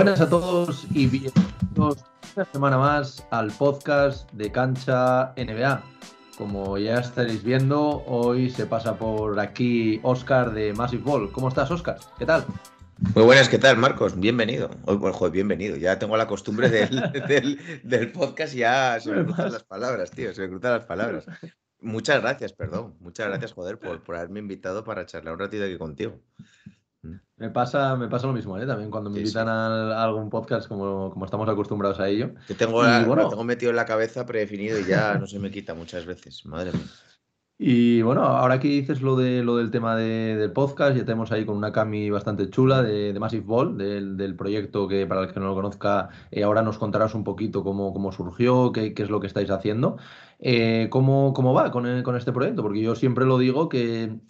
buenas a todos y bienvenidos una semana más al podcast de Cancha NBA. Como ya estaréis viendo, hoy se pasa por aquí Oscar de Massive Ball. ¿Cómo estás, Oscar? ¿Qué tal? Muy buenas, ¿qué tal, Marcos? Bienvenido. Hoy, joder, bienvenido. Ya tengo la costumbre del, del, podcast, ya se me cruzan las palabras, tío, se me cruzan las palabras. Muchas gracias, perdón. Muchas gracias, joder, por, por haberme invitado para charlar un ratito aquí contigo. Me pasa, me pasa lo mismo, ¿eh? También cuando me invitan A, algún podcast, como, como, estamos acostumbrados a ello. Te tengo, lo tengo metido en la cabeza predefinido y ya no se me quita muchas veces. Madre mía. Y bueno, ahora que dices lo, de, lo del tema del podcast, ya tenemos ahí con una cami bastante chula de, Massive Ball, del, proyecto que para el que no lo conozca, eh, ahora nos contarás un poquito cómo, cómo surgió, qué, qué, es lo que estáis haciendo. Eh, ¿cómo, ¿cómo, va con, con, este proyecto? Porque yo siempre lo digo que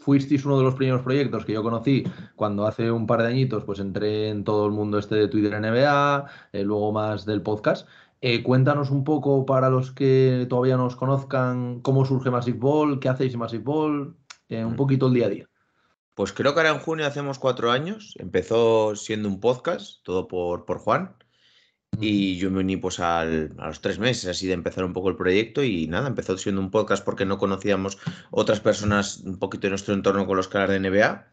fuisteis uno de los primeros proyectos que yo conocí cuando hace un par de añitos pues entré en todo el mundo este de Twitter NBA, eh, luego más del podcast. Eh, cuéntanos un poco para los que todavía no os conozcan cómo surge Massive Ball, qué hacéis en Massive Ball, un mm. poquito el día a día. Pues creo que ahora en junio hacemos cuatro años. Empezó siendo un podcast, todo por, por Juan. Y yo me uní pues a los tres meses así de empezar un poco el proyecto y nada, empezó siendo un podcast porque no conocíamos otras personas un poquito en nuestro entorno con los canales de NBA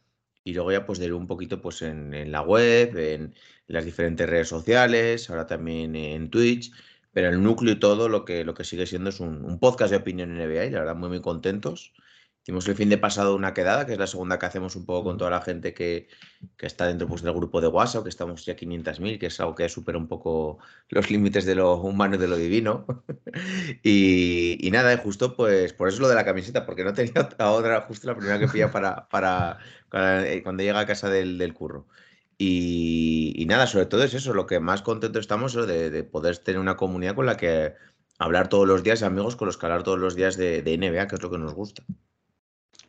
y luego ya pues de un poquito pues en, en la web, en, las diferentes redes sociales, ahora también en Twitch, pero el núcleo y todo lo que, lo que sigue siendo es un, podcast de opinión NBA y la verdad muy muy contentos. Hicimos el fin de pasado una quedada, que es la segunda que hacemos un poco con toda la gente que, está dentro pues, del grupo de WhatsApp, que estamos ya 500.000, que es algo que supera un poco los límites de lo humano y de lo divino. y, nada, justo pues por eso lo de la camiseta, porque no tenía otra, justo la primera que pilla para, para, eh, cuando llega a casa del, del curro. Y, nada, sobre todo es eso, lo que más contento estamos es de, poder tener una comunidad con la que hablar todos los días, amigos con los que hablar todos los días de, NBA, que es lo que nos gusta.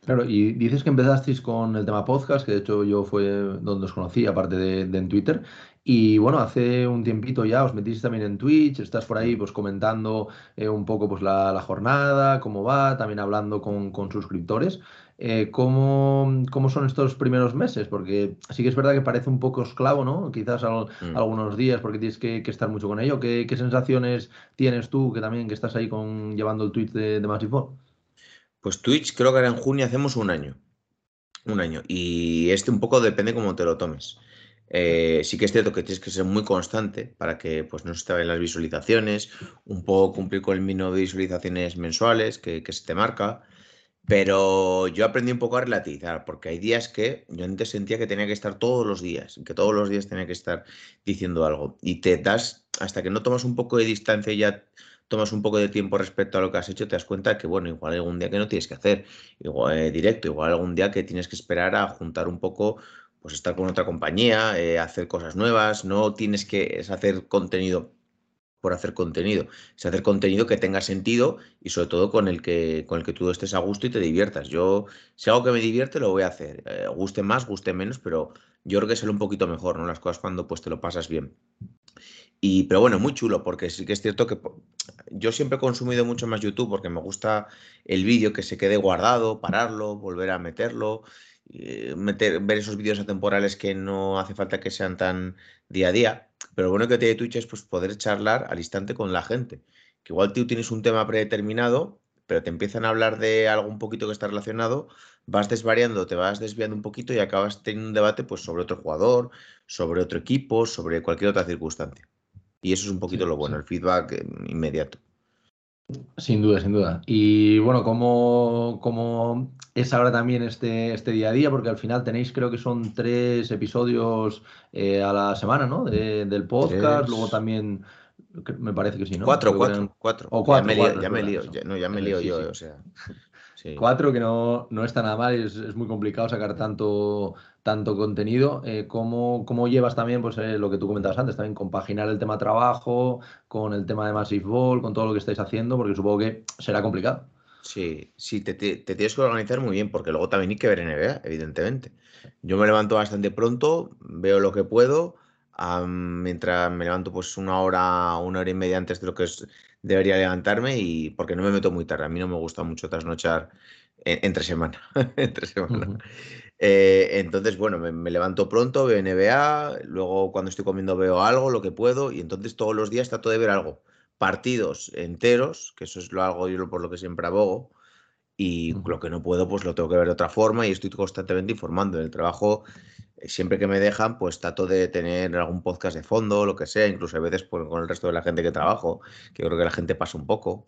Claro, y dices que empezasteis con el tema podcast, que de hecho yo fue donde os conocí, aparte de, en Twitter. Y bueno, hace un tiempito ya os metisteis también en Twitch, estás por ahí pues comentando eh, un poco pues la, jornada, cómo va, también hablando con, con suscriptores. Eh, ¿cómo, son estos primeros meses? Porque sí que es verdad que parece un poco esclavo, ¿no? Quizás mm. algunos días porque tienes que, estar mucho con ello. ¿Qué, sensaciones tienes tú que también que estás ahí con llevando el Twitch de, de Massive Pues Twitch creo que ahora en junio hacemos un año. Un año. Y este un poco depende cómo te lo tomes. Eh, sí que es cierto que tienes que ser muy constante para que pues, no se te vayan las visualizaciones, un poco cumplir con el mínimo de visualizaciones mensuales que, que se te marca. Pero yo aprendí un poco a relativizar, porque hay días que yo antes sentía que tenía que estar todos los días, que todos los días tenía que estar diciendo algo. Y te das, hasta que no tomas un poco de distancia ya tomas un poco de tiempo respecto a lo que has hecho, te das cuenta que, bueno, igual algún día que no tienes que hacer, eh, directo, igual algún día que tienes que esperar a juntar un poco, pues estar con otra compañía, eh, hacer cosas nuevas, no tienes que hacer contenido por hacer contenido. Es hacer contenido que tenga sentido y sobre todo con el que, con el que tú estés a gusto y te diviertas. Yo, si algo que me divierte, lo voy a hacer. Eh, guste más, guste menos, pero yo creo que sale un poquito mejor, ¿no? Las cosas cuando pues te lo pasas bien. Y, pero bueno, muy chulo, porque sí que es cierto que yo siempre he consumido mucho más YouTube porque me gusta el vídeo que se quede guardado, pararlo, volver a meterlo, eh, meter, ver esos vídeos atemporales que no hace falta que sean tan día a día pero bueno que tiene Twitch es pues, poder charlar al instante con la gente. Que igual tú tienes un tema predeterminado, pero te empiezan a hablar de algo un poquito que está relacionado, vas desvariando, te vas desviando un poquito y acabas teniendo un debate pues, sobre otro jugador, sobre otro equipo, sobre cualquier otra circunstancia. Y eso es un poquito lo bueno, el feedback eh, inmediato. Sin duda, sin duda. Y bueno, ¿cómo, es ahora también este, este día a día? Porque al final tenéis, creo que son tres episodios eh, a la semana, ¿no? del podcast, luego también, me parece que sí, ¿no? Cuatro, cuatro, cuatro. O cuatro. Ya me lío, ya me lío, no, ya me lío yo, o sea. Cuatro, que no, no está nada mal, es, es muy complicado sacar tanto, tanto contenido. Eh, ¿cómo, ¿cómo, llevas también pues, eh, lo que tú comentabas antes, también compaginar el tema trabajo con el tema de Massive Ball, con todo lo que estáis haciendo? Porque supongo que será complicado. Sí, sí, te, te, tienes que organizar muy bien, porque luego también hay que ver NBA, evidentemente. Yo me levanto bastante pronto, veo lo que puedo, mientras me levanto pues una hora, una hora y media antes de lo que es, debería levantarme y porque no me meto muy tarde. A mí no me gusta mucho trasnochar entre semana. entre semana. Eh, entonces, bueno, me, levanto pronto, veo NBA, luego cuando estoy comiendo veo algo, lo que puedo, y entonces todos los días trato de ver algo. Partidos enteros, que eso es lo hago yo por lo que siempre abogo, y lo que no puedo, pues lo tengo que ver de otra forma y estoy constantemente informando. En el trabajo, eh, siempre que me dejan, pues trato de tener algún podcast de fondo, lo que sea, incluso a veces pues, con el resto de la gente que trabajo, que creo que la gente pasa un poco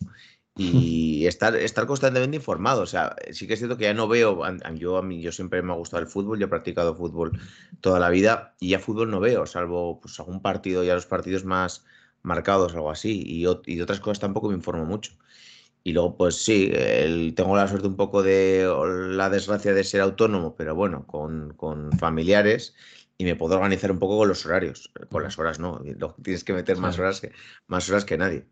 y estar, estar constantemente informado. O sea, sí que es cierto que ya no veo, yo a mí yo siempre me ha gustado el fútbol, yo he practicado fútbol toda la vida y ya fútbol no veo, salvo pues algún partido, ya los partidos más marcados, algo así, y, y de otras cosas tampoco me informo mucho. Y luego, pues sí, tengo la suerte un poco de la desgracia de ser autónomo, pero bueno, con, con familiares y me puedo organizar un poco con los horarios. Con las horas no, tienes que meter más horas que, más horas que nadie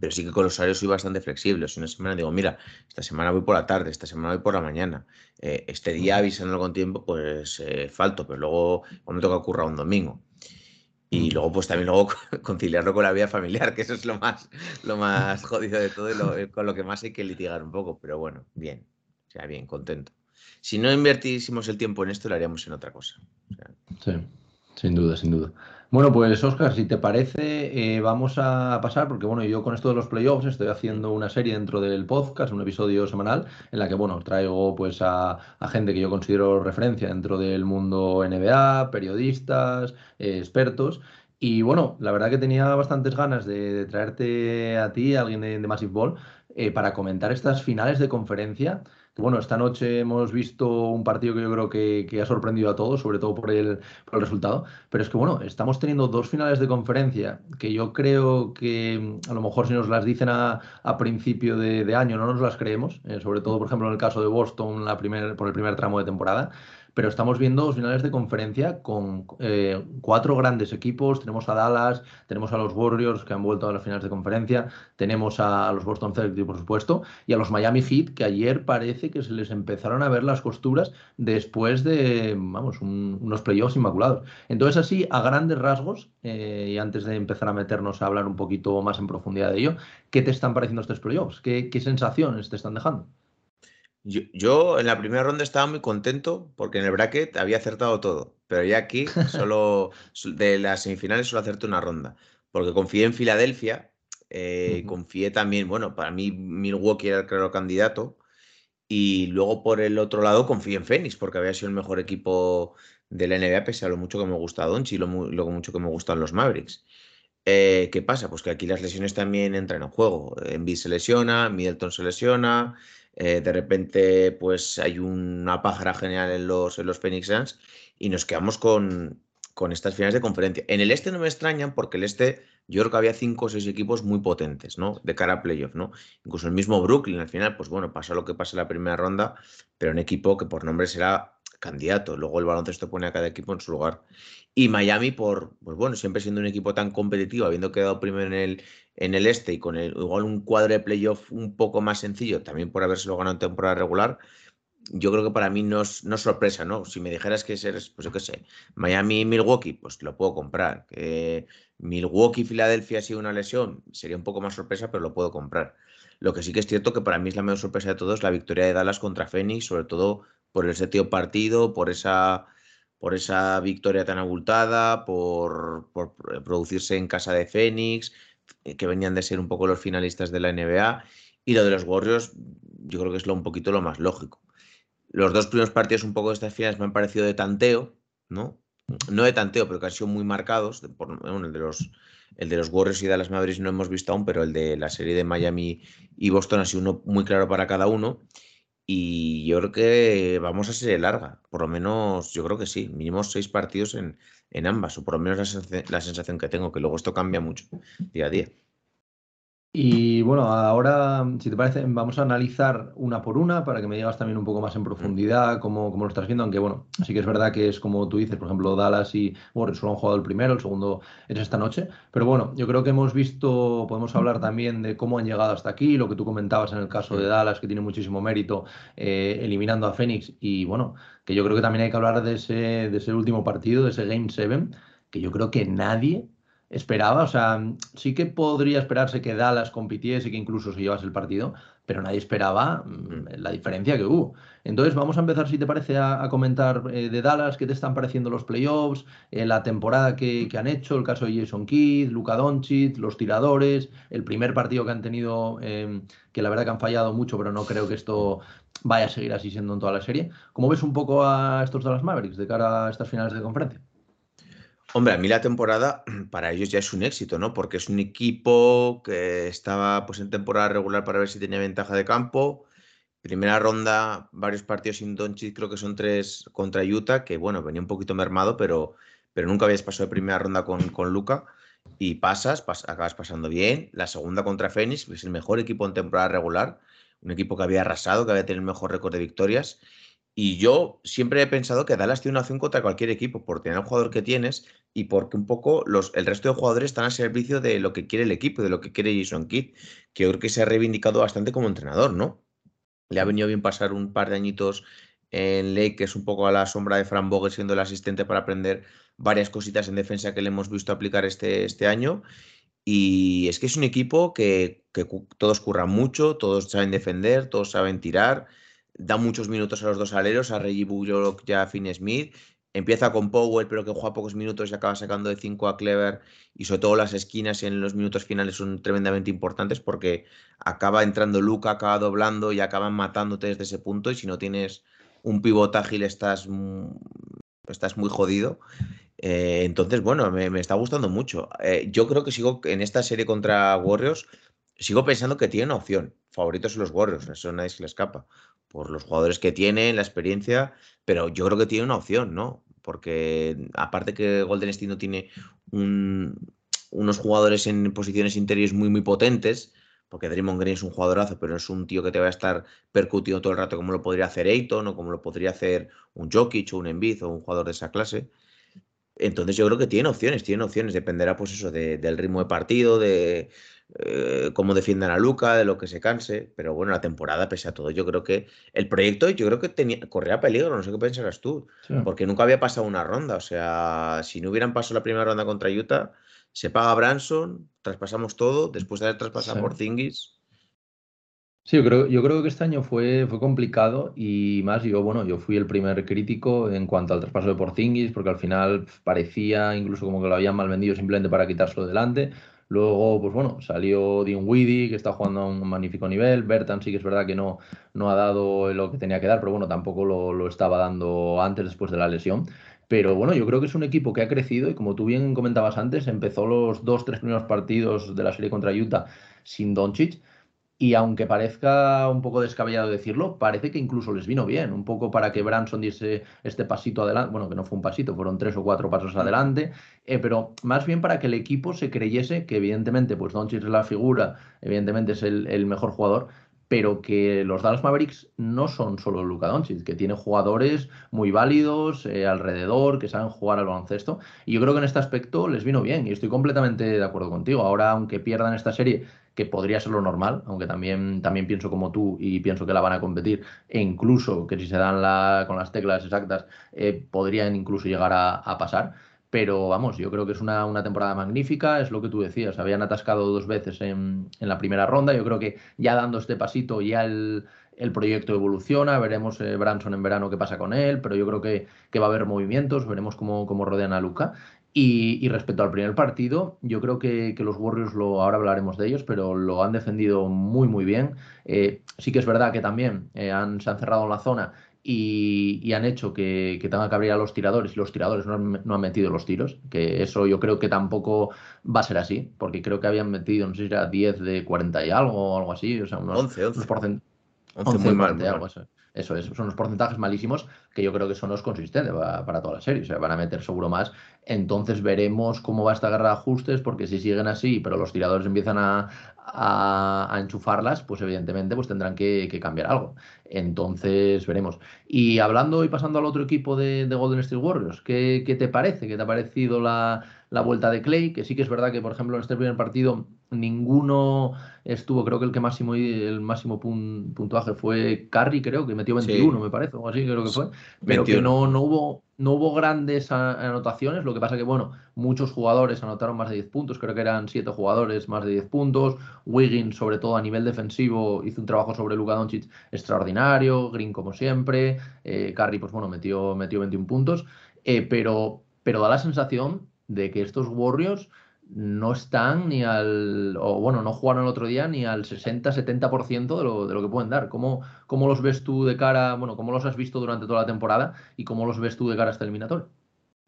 pero sí que con los horarios soy bastante flexible. Si una semana digo, mira, esta semana voy por la tarde, esta semana voy por la mañana, eh, este día avisándolo con tiempo, pues eh, falto, pero luego me toca currar un domingo. Y luego, pues también luego conciliarlo con la vida familiar, que eso es lo más, lo más jodido de todo y eh, con lo que más hay que litigar un poco. Pero bueno, bien, o sea, bien, contento. Si no invertísemos el tiempo en esto, lo haríamos en otra cosa. Sí, sin duda, sin duda. Bueno, pues Oscar, si te parece, eh, vamos a pasar, porque bueno, yo con esto de los playoffs estoy haciendo una serie dentro del podcast, un episodio semanal, en la que bueno, traigo pues a, gente que yo considero referencia dentro del mundo NBA, periodistas, eh, expertos. Y bueno, la verdad que tenía bastantes ganas de, traerte a ti, alguien de, Massive Ball, eh, para comentar estas finales de conferencia bueno, esta noche hemos visto un partido que yo creo que, ha sorprendido a todos, sobre todo por el, por el, resultado. Pero es que, bueno, estamos teniendo dos finales de conferencia que yo creo que mm, a lo mejor si nos las dicen a, principio de, año no nos las creemos. Eh, sobre todo, por ejemplo, en el caso de Boston la por el primer tramo de temporada pero estamos viendo finales de conferencia con eh, cuatro grandes equipos. Tenemos a Dallas, tenemos a los Warriors que han vuelto a las finales de conferencia, tenemos a los Boston Celtics, por supuesto, y a los Miami Heat, que ayer parece que se les empezaron a ver las costuras después de, vamos, unos playoffs inmaculados. Entonces, así, a grandes rasgos, eh, y antes de empezar a meternos a hablar un poquito más en profundidad de ello, ¿qué te están pareciendo estos playoffs? ¿Qué, qué sensaciones te están dejando? Yo, en la primera ronda estaba muy contento porque en el bracket había acertado todo, pero ya aquí solo de las semifinales solo acerté una ronda, porque confié en Filadelfia, eh, confié también, bueno, para mí Milwaukee era el claro candidato, y luego por el otro lado confié en Phoenix porque había sido el mejor equipo de la NBA, pese a lo mucho que me gusta Donchi y lo, lo mucho que me gustan los Mavericks. Eh, ¿Qué pasa? Pues que aquí las lesiones también entran en juego. Embiid se lesiona, Middleton se lesiona, eh, de repente pues hay una pájara genial en los, en los Phoenix Suns y nos quedamos con, con estas finales de conferencia. En el este no me extrañan porque el este yo creo que había cinco o seis equipos muy potentes, ¿no? De cara a playoff, ¿no? Incluso el mismo Brooklyn al final, pues bueno, pasa lo que pasa en la primera ronda, pero un equipo que por nombre será candidato. Luego el baloncesto pone a cada equipo en su lugar. Y Miami, por, pues bueno, siempre siendo un equipo tan competitivo, habiendo quedado primero en el, en el este y con el, igual un cuadro de playoff un poco más sencillo, también por habérselo ganado en temporada regular, yo creo que para mí no es, no sorpresa, ¿no? Si me dijeras que eres, pues yo qué sé, Miami Milwaukee, pues lo puedo comprar. Que Milwaukee Filadelfia ha sido una lesión, sería un poco más sorpresa, pero lo puedo comprar. Lo que sí que es cierto que para mí es la mayor sorpresa de todo es la victoria de Dallas contra Phoenix, sobre todo por el séptimo partido, por esa por esa victoria tan abultada, por, producirse en casa de eh, que venían de ser un poco los finalistas de la NBA. Y lo de los Warriors, yo creo que es lo, un poquito lo más lógico. Los dos primeros partidos un poco de estas finales me han parecido de tanteo, ¿no? No de tanteo, pero que han sido muy marcados. el, de los, el de los Warriors y Dallas Mavericks no hemos visto aún, pero el de la serie de Miami y Boston ha sido uno muy claro para cada uno. Y yo creo que vamos a ser larga, por lo menos yo creo que sí, mínimo seis partidos en, en ambas, o por lo menos la sensación que tengo, que luego esto cambia mucho día a día. Y bueno, ahora, si te parece, vamos a analizar una por una para que me digas también un poco más en profundidad cómo, cómo lo estás viendo, aunque bueno, sí que es verdad que es como tú dices, por ejemplo, Dallas y Warriors solo han jugado el primero, el segundo es esta noche, pero bueno, yo creo que hemos visto, podemos hablar también de cómo han llegado hasta aquí, lo que tú comentabas en el caso de Dallas, que tiene muchísimo mérito eh, eliminando a Phoenix, y bueno, que yo creo que también hay que hablar de ese, de ese último partido, de ese Game 7, que yo creo que nadie esperaba, o sea, sí que podría esperarse que Dallas compitiese, que incluso se llevase el partido, pero nadie esperaba mm, la diferencia que hubo. Entonces, vamos a empezar, si te parece, a, comentar eh, de Dallas, qué te están pareciendo los playoffs, eh, la temporada que, han hecho, el caso de Jason Kidd, Luka Doncic, los tiradores, el primer partido que han tenido, em, que la verdad que han fallado mucho, pero no creo que esto vaya a seguir así siendo en toda la serie. ¿Cómo ves un poco a estos Dallas Mavericks de cara a estas finales de conferencia? Hombre, a mí la temporada para ellos ya es un éxito, ¿no? Porque es un equipo que estaba pues en temporada regular para ver si tenía ventaja de campo. Primera ronda, varios partidos sin Doncic, creo que son tres contra Utah, que bueno, venía un poquito mermado, pero, pero nunca habías pasado de primera ronda con, con Luca. Y pasas, acabas pasando bien. La segunda contra Phoenix, es el mejor equipo en temporada regular, un equipo que había arrasado, que había tenido el mejor récord de victorias. Y yo siempre he pensado que Dallas tiene una opción contra cualquier equipo por tener el jugador que tienes y porque un poco los, el resto de jugadores están a servicio de lo que quiere el equipo, de lo que quiere Jason Kidd, que yo creo que se ha reivindicado bastante como entrenador, ¿no? Le ha venido bien pasar un par de añitos en Lake, que es un poco a la sombra de Fran Boger siendo el asistente para aprender varias cositas en defensa que le hemos visto aplicar este, este año. Y es que es un equipo que, que todos curran mucho, todos saben defender, todos saben tirar da muchos minutos a los dos aleros, a Reggie Bullock y a Finn Smith. Empieza con Powell, pero que juega pocos minutos y acaba sacando de 5 a Clever. Y sobre todo las esquinas en los minutos finales son tremendamente importantes porque acaba entrando Luca, acaba doblando y acaban matándote desde ese punto. Y si no tienes un pivote ágil, estás, estás muy jodido. Eh, entonces, bueno, me, está gustando mucho. Eh, yo creo que sigo en esta serie contra Warriors, sigo pensando que tiene una opción. Favoritos son los Warriors, eso nadie se le escapa por los jugadores que tienen, la experiencia, pero yo creo que tiene una opción, ¿no? Porque aparte que Golden State no tiene unos jugadores en posiciones interiores muy, muy potentes, porque Draymond Green es un jugadorazo, pero es un tío que te va a estar percutiendo todo el rato como lo podría hacer Ayton o como lo podría hacer un Jokic o un Embiid o un jugador de esa clase. Entonces yo creo que tiene opciones, tiene opciones, dependerá pues eso del ritmo de partido, de, eh, cómo defiendan a Luca, de lo que se canse, pero bueno, la temporada, pese a todo, yo creo que el proyecto, yo creo que tenía, corría peligro, no sé qué pensarás tú, porque nunca había pasado una ronda, o sea, si no hubieran pasado la primera ronda contra Utah, se paga Branson, traspasamos todo, después de haber traspasado por Zingis. Sí, yo creo, yo creo que este año fue, fue complicado y más yo, bueno, yo fui el primer crítico en cuanto al traspaso de Porzingis, porque al final parecía incluso como que lo habían mal vendido simplemente para quitárselo delante. Luego, pues bueno, salió Dinwiddie, que está jugando a un magnífico nivel. Bertan sí que es verdad que no, no ha dado lo que tenía que dar, pero bueno, tampoco lo, lo estaba dando antes, después de la lesión. Pero bueno, yo creo que es un equipo que ha crecido y como tú bien comentabas antes, empezó los dos, tres primeros partidos de la serie contra Utah sin Doncic y aunque parezca un poco descabellado decirlo, parece que incluso les vino bien, un poco para que Branson diese este pasito adelante, bueno, que no fue un pasito, fueron tres o cuatro pasos adelante, eh, pero más bien para que el equipo se creyese que evidentemente, pues Doncic es la figura, evidentemente es el, mejor jugador, pero que los Dallas Mavericks no son solo Luka Doncic, que tiene jugadores muy válidos eh, alrededor, que saben jugar al baloncesto, y yo creo que en este aspecto les vino bien, y estoy completamente de acuerdo contigo. Ahora, aunque pierdan esta serie, que podría ser lo normal, aunque también, también pienso como tú y pienso que la van a competir, e incluso que si se dan con las teclas exactas, eh, podrían incluso llegar a, pasar. Pero vamos, yo creo que es una, una, temporada magnífica, es lo que tú decías, habían atascado dos veces en, en, la primera ronda, yo creo que ya dando este pasito ya el, el proyecto evoluciona, veremos eh, Branson en verano qué pasa con él, pero yo creo que, que va a haber movimientos, veremos cómo, cómo rodean a Luca y, respecto al primer partido, yo creo que, los Warriors, lo, ahora hablaremos de ellos, pero lo han defendido muy, muy bien. Eh, sí que es verdad que también eh, han, se han cerrado en la zona y, han hecho que, tengan que abrir a los tiradores y los tiradores no han, metido los tiros, que eso yo creo que tampoco va a ser así, porque creo que habían metido, no sé si era 10 de 40 y algo o algo así, o sea, unos, 11, 11. 11, muy mal, algo así. Eso es, son los porcentajes malísimos que yo creo que son los consistentes para, toda la serie. O sea, van a meter seguro más. Entonces veremos cómo va esta guerra de ajustes, porque si siguen así, pero los tiradores empiezan a, a, enchufarlas, pues evidentemente pues tendrán que, cambiar algo. Entonces veremos. Y hablando y pasando al otro equipo de, Golden State Warriors, ¿qué, ¿qué, te parece? ¿Qué te ha parecido la, la vuelta de Clay? Que sí que es verdad que, por ejemplo, en este primer partido ninguno estuvo, creo que el que máximo el máximo puntuaje fue Curry, creo que metió 21, me parece, o así creo que fue, pero que no, no hubo no hubo grandes anotaciones, lo que pasa que, bueno, muchos jugadores anotaron más de 10 puntos, creo que eran 7 jugadores más de 10 puntos. Wiggins, sobre todo a nivel defensivo, hizo un trabajo sobre Luka Doncic extraordinario, Green como siempre, eh, Curry, pues bueno, metió, metió 21 puntos, eh, pero, pero da la sensación de que estos Warriors no están ni al, o bueno, no jugaron el otro día ni al 60-70% de lo, de lo que pueden dar. ¿Cómo, ¿Cómo los ves tú de cara, bueno, cómo los has visto durante toda la temporada y cómo los ves tú de cara a este eliminatorio?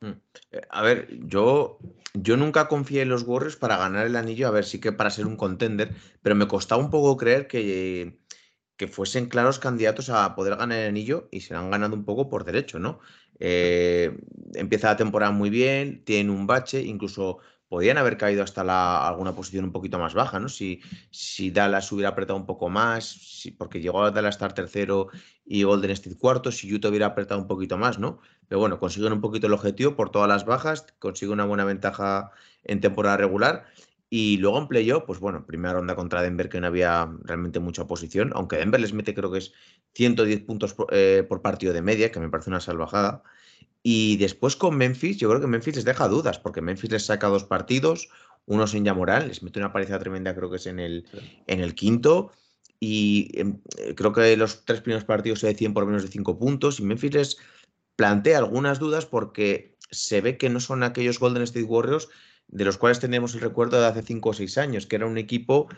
Mm. Eh, a ver, yo, yo nunca confié en los Warriors para ganar el anillo, a ver, sí que para ser un contender, pero me costaba un poco creer que, que fuesen claros candidatos a poder ganar el anillo y se han ganado un poco por derecho, ¿no? Eh, empieza la temporada muy bien, tienen un bache, incluso podían haber caído hasta la, alguna posición un poquito más baja, ¿no? Si, si Dallas hubiera apretado un poco más, si, porque llegó a Dallas estar tercero y Golden State cuarto, si Utah hubiera apretado un poquito más, ¿no? Pero bueno, consiguen un poquito el objetivo por todas las bajas, consiguen una buena ventaja en temporada regular. Y luego en playoff, pues bueno, primera ronda contra Denver que no había realmente mucha oposición, aunque Denver les mete creo que es 110 puntos eh, por partido de media, que me parece una salvajada. Y después con Memphis, yo creo que Memphis les deja dudas, porque Memphis les saca dos partidos, uno sin Yamoral, les mete una paliza tremenda, creo que es en el, en el quinto. Y em, eh, creo que los tres primeros partidos se deciden por menos de cinco puntos. Y Memphis les plantea algunas dudas porque se ve que no son aquellos Golden State Warriors de los cuales tenemos el recuerdo de hace cinco o seis años, que era un equipo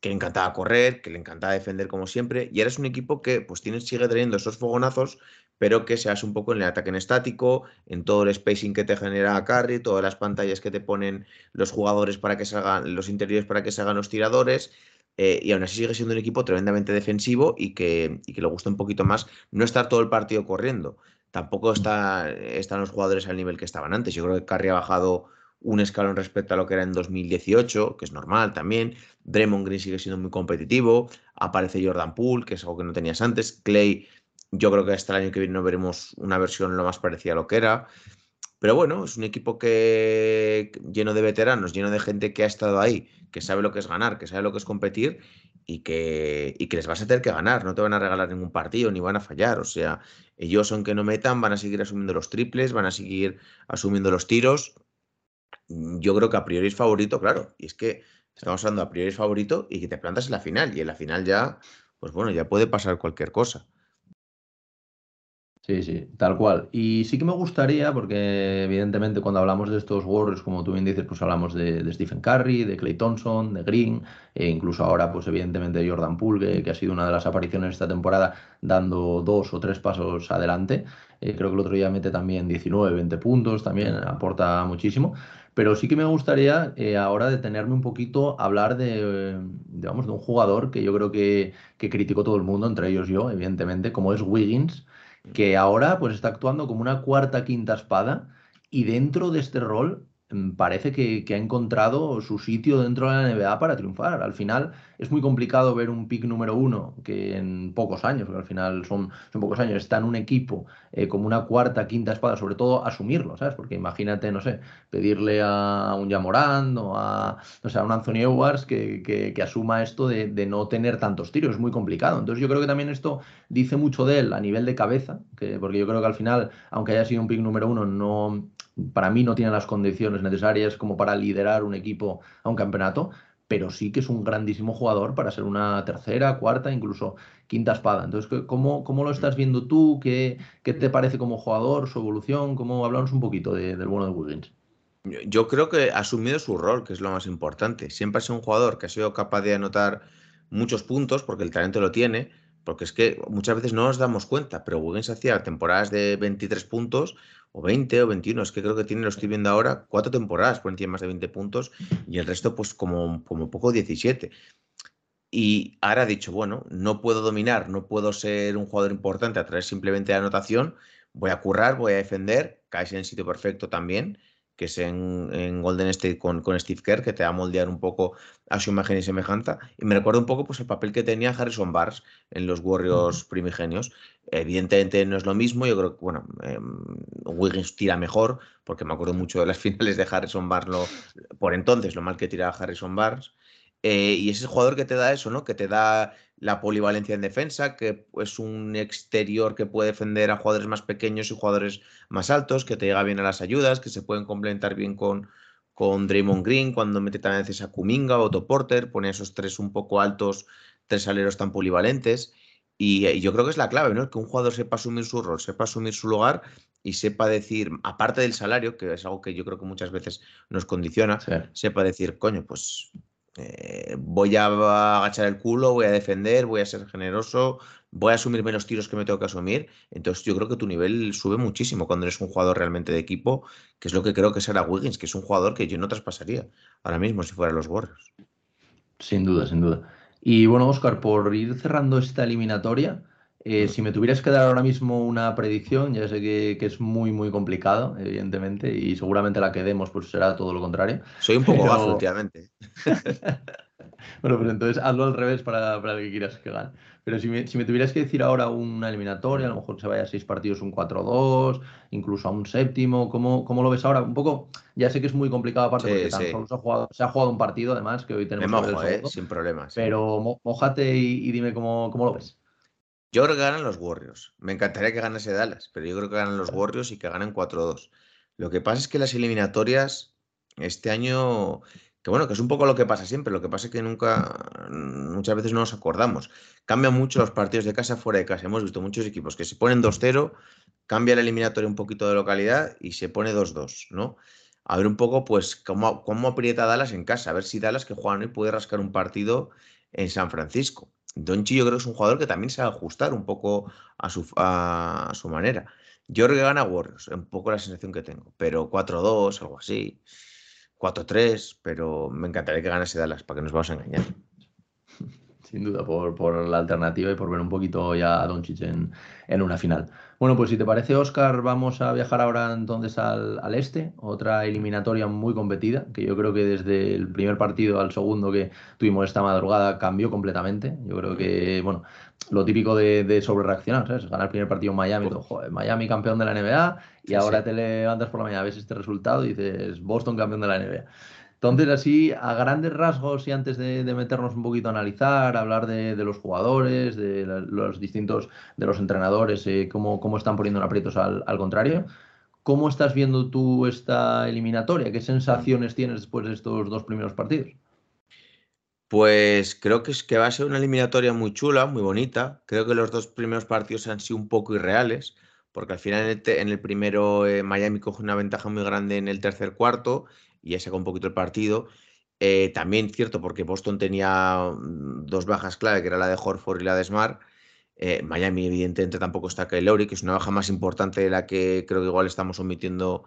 que le encantaba correr, que le encantaba defender como siempre, y ahora es un equipo que pues tiene, sigue teniendo esos fogonazos, pero que se hace un poco en el ataque en estático, en todo el spacing que te genera Carry, todas las pantallas que te ponen los jugadores para que salgan, los interiores para que se hagan los tiradores, eh, y aún así sigue siendo un equipo tremendamente defensivo y que, y que le gusta un poquito más no estar todo el partido corriendo. Tampoco está, están los jugadores al nivel que estaban antes. Yo creo que Carry ha bajado un escalón respecto a lo que era en 2018, que es normal también. Draymond Green sigue siendo muy competitivo. Aparece Jordan Poole, que es algo que no tenías antes. Clay, yo creo que hasta el año que viene no veremos una versión lo más parecida a lo que era. Pero bueno, es un equipo que lleno de veteranos, lleno de gente que ha estado ahí, que sabe lo que es ganar, que sabe lo que es competir y que, y que les vas a tener que ganar. No te van a regalar ningún partido ni van a fallar. O sea, ellos, aunque no metan, van a seguir asumiendo los triples, van a seguir asumiendo los tiros yo creo que a priori es favorito, claro. Y es que estamos hablando a priori es favorito y que te plantas en la final. Y en la final ya, pues bueno, ya puede pasar cualquier cosa. Sí, sí, tal cual. Y sí que me gustaría, porque evidentemente cuando hablamos de estos Warriors, como tú bien dices, pues hablamos de, Stephen Curry, de Clay Thompson, de Green, e incluso ahora, pues evidentemente de Jordan Poole, que, ha sido una de las apariciones esta temporada, dando dos o tres pasos adelante. Eh, creo que el otro día mete también 19, 20 puntos, también aporta muchísimo. Pero sí que me gustaría eh, ahora detenerme un poquito a hablar de, digamos, de un jugador que yo creo que, que criticó todo el mundo, entre ellos yo, evidentemente, como es Wiggins, que ahora pues está actuando como una cuarta, quinta espada y dentro de este rol parece que, ha encontrado su sitio dentro de la NBA para triunfar. Al final es muy complicado ver un pick número uno que en pocos años, porque al final son, pocos años, está en un equipo eh, como una cuarta, quinta espada, sobre todo asumirlo, ¿sabes? Porque imagínate, no sé, pedirle a un Jamorand o a, no sé, a un Anthony Edwards que, que, asuma esto de, de, no tener tantos tiros, es muy complicado. Entonces yo creo que también esto dice mucho de él a nivel de cabeza, que, porque yo creo que al final, aunque haya sido un pick número uno, no para mí no tiene las condiciones necesarias como para liderar un equipo a un campeonato, pero sí que es un grandísimo jugador para ser una tercera, cuarta, incluso quinta espada. Entonces, ¿cómo, cómo lo estás viendo tú? ¿Qué, ¿Qué, te parece como jugador, su evolución? ¿Cómo hablamos un poquito del bueno de Wiggins? Yo creo que ha asumido su rol, que es lo más importante. Siempre ha sido un jugador que ha sido capaz de anotar muchos puntos, porque el talento lo tiene, porque es que muchas veces no nos damos cuenta, pero Wiggins hacía temporadas de 23 puntos o 20 o 21, es que creo que tiene, lo estoy viendo ahora, cuatro temporadas, por encima más de 20 puntos y el resto pues como, como poco 17. Y ahora ha dicho, bueno, no puedo dominar, no puedo ser un jugador importante a través simplemente de anotación, voy a currar, voy a defender, caes en el sitio perfecto también que es en, Golden State con, con, Steve Kerr, que te va a moldear un poco a su imagen y semejanza. Y me recuerda un poco pues, el papel que tenía Harrison Barnes en los Warriors primigenios. Evidentemente no es lo mismo, yo creo que bueno, em, Wiggins tira mejor, porque me acuerdo mucho de las finales de Harrison Barnes, por entonces lo mal que tiraba Harrison Barnes. Eh, y es el jugador que te da eso, ¿no? Que te da la polivalencia en defensa, que es un exterior que puede defender a jugadores más pequeños y jugadores más altos, que te llega bien a las ayudas, que se pueden complementar bien con, con Draymond Green cuando mete también a veces a Kuminga o Otto Porter, pone esos tres un poco altos, tres aleros tan polivalentes. Y, yo creo que es la clave, ¿no? Que un jugador sepa asumir su rol, sepa asumir su lugar y sepa decir, aparte del salario, que es algo que yo creo que muchas veces nos condiciona, sepa decir, coño, pues eh, voy a agachar el culo, voy a defender, voy a ser generoso, voy a asumir menos tiros que me tengo que asumir. Entonces yo creo que tu nivel sube muchísimo cuando eres un jugador realmente de equipo, que es lo que creo que será Wiggins, que es un jugador que yo no traspasaría ahora mismo si fuera los Warriors. Sin duda, sin duda. Y bueno, Oscar, por ir cerrando esta eliminatoria, eh, si me tuvieras que dar ahora mismo una predicción, ya sé que, es muy, muy complicado, evidentemente, y seguramente la que demos pues será todo lo contrario. Soy un poco pero... últimamente. bueno, pues entonces hazlo al revés para, para el que quieras que gane. Pero si me, tuvieras que decir ahora una eliminatoria, a lo mejor se vaya a seis partidos, un 4-2, incluso a un séptimo, ¿cómo, ¿cómo, lo ves ahora? Un poco, ya sé que es muy complicado aparte porque tan solo se ha, jugado, se ha, jugado, un partido además, que hoy tenemos me mojo, eh, sin problemas. Pero mojate y, dime cómo, cómo, lo ves. Yo creo que ganan los Warriors. Me encantaría que ganase Dallas, pero yo creo que ganan los Warriors y que ganen 4-2. Lo que pasa es que las eliminatorias este año que bueno, que es un poco lo que pasa siempre, lo que pasa es que nunca, muchas veces no nos acordamos. Cambian mucho los partidos de casa fuera de casa. Hemos visto muchos equipos que se ponen 2-0, cambia la eliminatoria un poquito de localidad y se pone 2-2, ¿no? A ver un poco, pues, cómo, cómo aprieta Dallas en casa, a ver si Dallas que juega hoy puede rascar un partido en San Francisco. Donchi yo creo que es un jugador que también se va a ajustar un poco a su, a su manera. Yo creo que gana Warriors, un poco la sensación que tengo, pero 4-2, algo así. 4-3, pero me encantaría que ganase Dallas para que nos vamos a engañar. Sin duda, por, la alternativa y por ver un poquito ya a Doncic en, en una final. Bueno, pues si te parece, Oscar, vamos a viajar ahora entonces al, al, este, otra eliminatoria muy competida, que yo creo que desde el primer partido al segundo que tuvimos esta madrugada cambió completamente. Yo creo que, bueno, lo típico de, de sobre reaccionar, ¿sabes? Ganar el primer partido en Miami, todo, joder, Miami campeón de la NBA, y ahora te levantas por la mañana, ves este resultado y dices, Boston campeón de la NBA. Entonces, así, a grandes rasgos y antes de, meternos un poquito a analizar, hablar de, los jugadores, de los distintos, de los entrenadores, eh, cómo, cómo, están poniendo en aprietos al, contrario, ¿cómo estás viendo tú esta eliminatoria? ¿Qué sensaciones tienes después de estos dos primeros partidos? Pues creo que, es, que va a ser una eliminatoria muy chula, muy bonita. Creo que los dos primeros partidos han sido un poco irreales, porque al final en el, primero eh, Miami coge una ventaja muy grande en el tercer cuarto y ya saca un poquito el partido. Eh, también cierto, porque Boston tenía mm, dos bajas clave, que era la de Horford y la de Smart. Eh, Miami, evidentemente, tampoco está Kyle Lowry, que es una baja más importante de la que creo que igual estamos omitiendo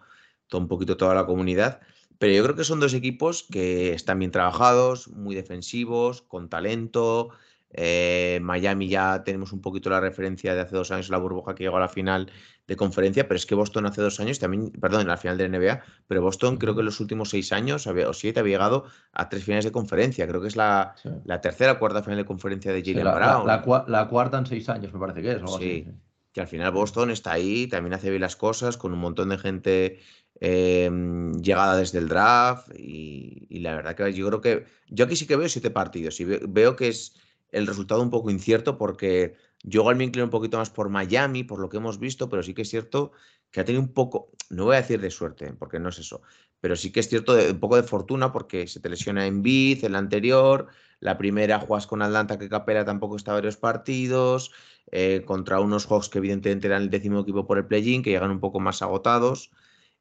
un poquito toda la comunidad. Pero yo creo que son dos equipos que están bien trabajados, muy defensivos, con talento. Eh, Miami ya tenemos un poquito la referencia de hace dos años, la burbuja que llegó a la final de conferencia, pero es que Boston hace dos años también, perdón, en la final de la NBA, pero Boston creo que en los últimos seis años o siete había llegado a tres finales de conferencia. Creo que es la, la tercera o cuarta final de conferencia de Jalen Brown. La, cuarta en seis años, me parece que es. sí, que al final Boston está ahí, también hace bien las cosas, con un montón de gente Em, llegada desde el draft y, la verdad que yo creo que yo aquí sí que veo siete partidos y veo, que es el resultado un poco incierto porque yo igual me inclino un poquito más por Miami, por lo que hemos visto, pero sí que es cierto que ha tenido un poco, no voy a decir de suerte, porque no es eso, pero sí que es cierto un poco de fortuna porque se te lesiona en Biz, el anterior, la primera juegas con Atlanta que Capela tampoco está varios partidos, eh, contra unos Hawks que evidentemente eran el décimo equipo por el play-in, que llegan un poco más agotados.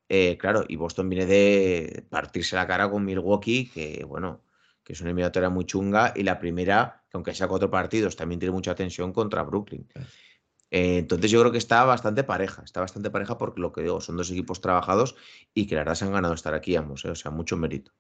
Eh, claro, y Boston viene de partirse la cara con Milwaukee, que bueno, que es una eliminatoria muy chunga, y la primera, que aunque sea cuatro partidos, también tiene mucha tensión contra Brooklyn. Eh, entonces yo creo que está bastante pareja, está bastante pareja porque lo que digo, son dos equipos trabajados y que la verdad se han ganado estar aquí ambos, eh, o sea, mucho mérito.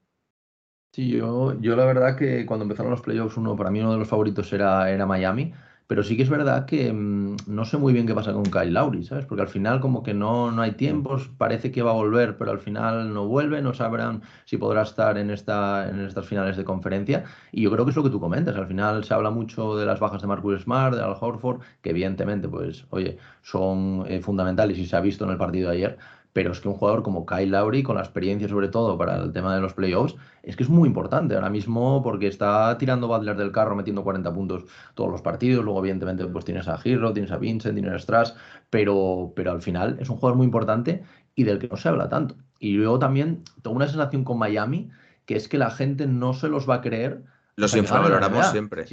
Sí, yo, yo la verdad que cuando empezaron los playoffs, uno, para mí uno de los favoritos era, era Miami. Pero sí que es verdad que mm, no sé muy bien qué pasa con Kyle Lowry, ¿sabes? Porque al final como que no, no hay tiempos, parece que va a volver, pero al final no vuelve, no sabrán si podrá estar en, esta, en estas finales de conferencia. Y yo creo que es lo que tú comentas, al final se habla mucho de las bajas de Marcus Smart, de Al Horford, que evidentemente, pues, oye, son eh, fundamentales y se ha visto en el partido de ayer, pero es que un jugador como Kyle Lowry, con la experiencia sobre todo para el tema de los playoffs, es que es muy importante ahora mismo porque está tirando Butler del carro, metiendo 40 puntos todos los partidos, luego evidentemente pues tienes a Hero, tienes a Vincent, tienes a Strass, pero, pero al final es un jugador muy importante y del que no se habla tanto. Y luego también tengo una sensación con Miami que es que la gente no se los va a creer los infravaloramos siempre.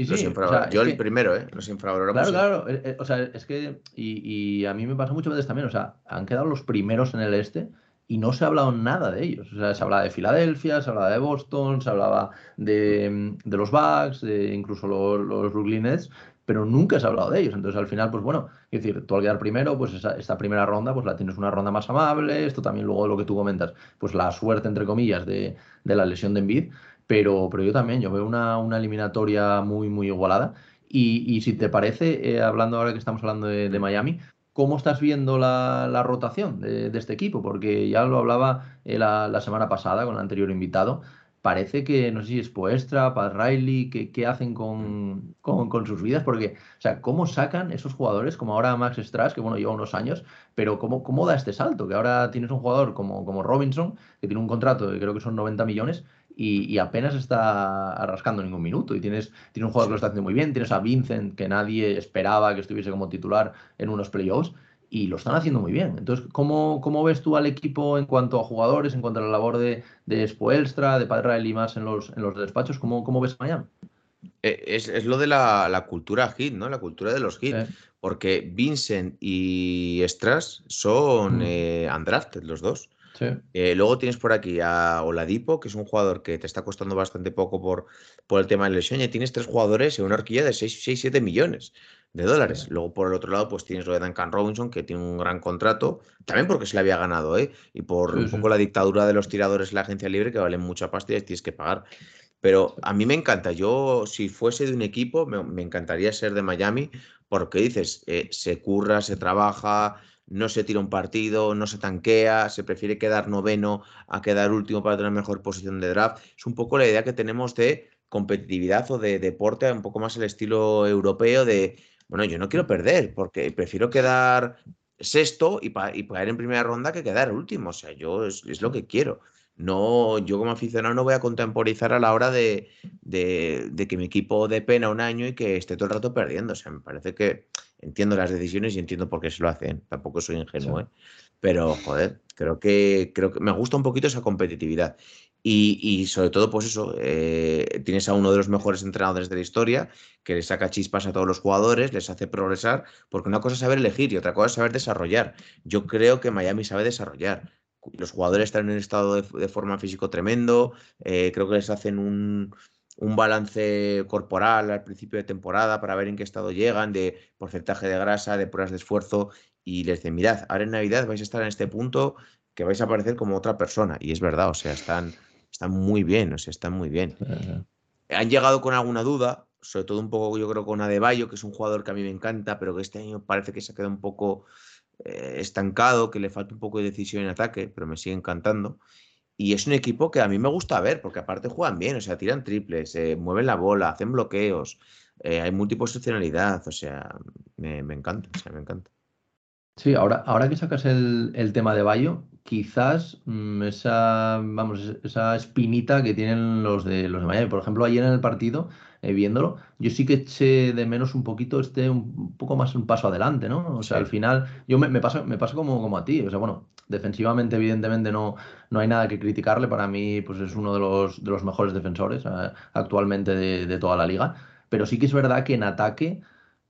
Yo el primero, ¿eh? Los infravaloramos. Claro, claro. Eh, eh, o sea, es que. Y, a mí me pasa muchas veces también. O sea, han quedado los primeros en el este y no se ha hablado nada de ellos. O sea, se hablaba de Filadelfia, se hablaba de Boston, se hablaba de, los Bucks, de incluso los, los Brooklyn Nets, pero nunca se ha hablado de ellos. Entonces, al final, pues bueno, es decir, tú al quedar primero, pues esta primera ronda, pues la tienes una ronda más amable. Esto también, luego lo que tú comentas, pues la suerte, entre comillas, de, de la lesión de Embiid pero, pero yo también, yo veo una, una eliminatoria muy, muy igualada. Y, si te parece, eh, hablando ahora que estamos hablando de, Miami, ¿cómo estás viendo la, la rotación de, de, este equipo? Porque ya lo hablaba eh, la, la, semana pasada con el anterior invitado. Parece que, no sé si es Poestra, Pat Riley, ¿qué, qué hacen con, con, con, sus vidas? Porque, o sea, ¿cómo sacan esos jugadores, como ahora Max Strass, que bueno, lleva unos años, pero ¿cómo, cómo da este salto? Que ahora tienes un jugador como, como Robinson, que tiene un contrato de creo que son 90 millones, y, apenas está arrascando ningún minuto. Y tienes, tienes un jugador que lo está haciendo muy bien, tienes a Vincent, que nadie esperaba que estuviese como titular en unos playoffs, y lo están haciendo muy bien. Entonces, ¿cómo, cómo ves tú al equipo en cuanto a jugadores, en cuanto a la labor de, de Spoelstra, de Padre y más en los, en los despachos? ¿Cómo, cómo ves Miami? Eh, es, lo de la, cultura hit, ¿no? La cultura de los hits. Porque Vincent y Strass son mm. eh, undrafted, los dos. Eh, luego tienes por aquí a Oladipo, que es un jugador que te está costando bastante poco por, por el tema de lesión. Y tienes tres jugadores en una horquilla de 6-7 millones de dólares. Luego, por el otro lado, pues tienes lo de Duncan Robinson, que tiene un gran contrato, también porque se le había ganado, ¿eh? Y por un poco la dictadura de los tiradores en la agencia libre, que valen mucha pasta y tienes que pagar. Pero a mí me encanta. Yo, si fuese de un equipo, me, encantaría ser de Miami, porque dices, eh, se curra, se trabaja, no se tira un partido, no se tanquea, se prefiere quedar noveno a quedar último para tener mejor posición de draft. Es un poco la idea que tenemos de competitividad o de deporte, un poco más el estilo europeo de, bueno, yo no quiero perder porque prefiero quedar sexto y, y caer en primera ronda que quedar último. O sea, yo es, lo que quiero. No, yo como aficionado no voy a contemporizar a la hora de, de, de, que mi equipo dé pena un año y que esté todo el rato perdiendo. O sea, me parece que entiendo las decisiones y entiendo por qué se lo hacen. Tampoco soy ingenuo, ¿eh? Pero, joder, creo que, creo que me gusta un poquito esa competitividad. Y, sobre todo, pues eso, eh, tienes a uno de los mejores entrenadores de la historia que le saca chispas a todos los jugadores, les hace progresar, porque una cosa es saber elegir y otra cosa es saber desarrollar. Yo creo que Miami sabe desarrollar. Los jugadores están en un estado de, forma físico tremendo, eh, creo que les hacen un, un balance corporal al principio de temporada para ver en qué estado llegan, de porcentaje de grasa, de pruebas de esfuerzo, y les dicen, mirad, ahora en Navidad vais a estar en este punto que vais a aparecer como otra persona. Y es verdad, o sea, están, están muy bien, o sea, están muy bien. Han llegado con alguna duda, sobre todo un poco yo creo con Adebayo, que es un jugador que a mí me encanta, pero que este año parece que se ha quedado un poco eh, estancado, que le falta un poco de decisión en ataque, pero me sigue encantando. Y es un equipo que a mí me gusta ver, porque aparte juegan bien, o sea, tiran triples, eh, mueven la bola, hacen bloqueos, eh, hay multiposicionalidad, o sea, me, encanta, o sea, me encanta. Sí, ahora, ahora que sacas el, tema de Bayo, quizás mm, esa, vamos, esa espinita que tienen los de los de Miami. Por ejemplo, ayer en el partido, eh, viéndolo, yo sí que eché de menos un poquito este, un poco más un paso adelante, ¿no? O sea, al final, yo me, me pasa, me pasa como, como a ti. O sea, bueno, defensivamente, evidentemente, no, no hay nada que criticarle. Para mí, pues es uno de los, de los mejores defensores eh, actualmente de, de toda la liga. Pero sí que es verdad que en ataque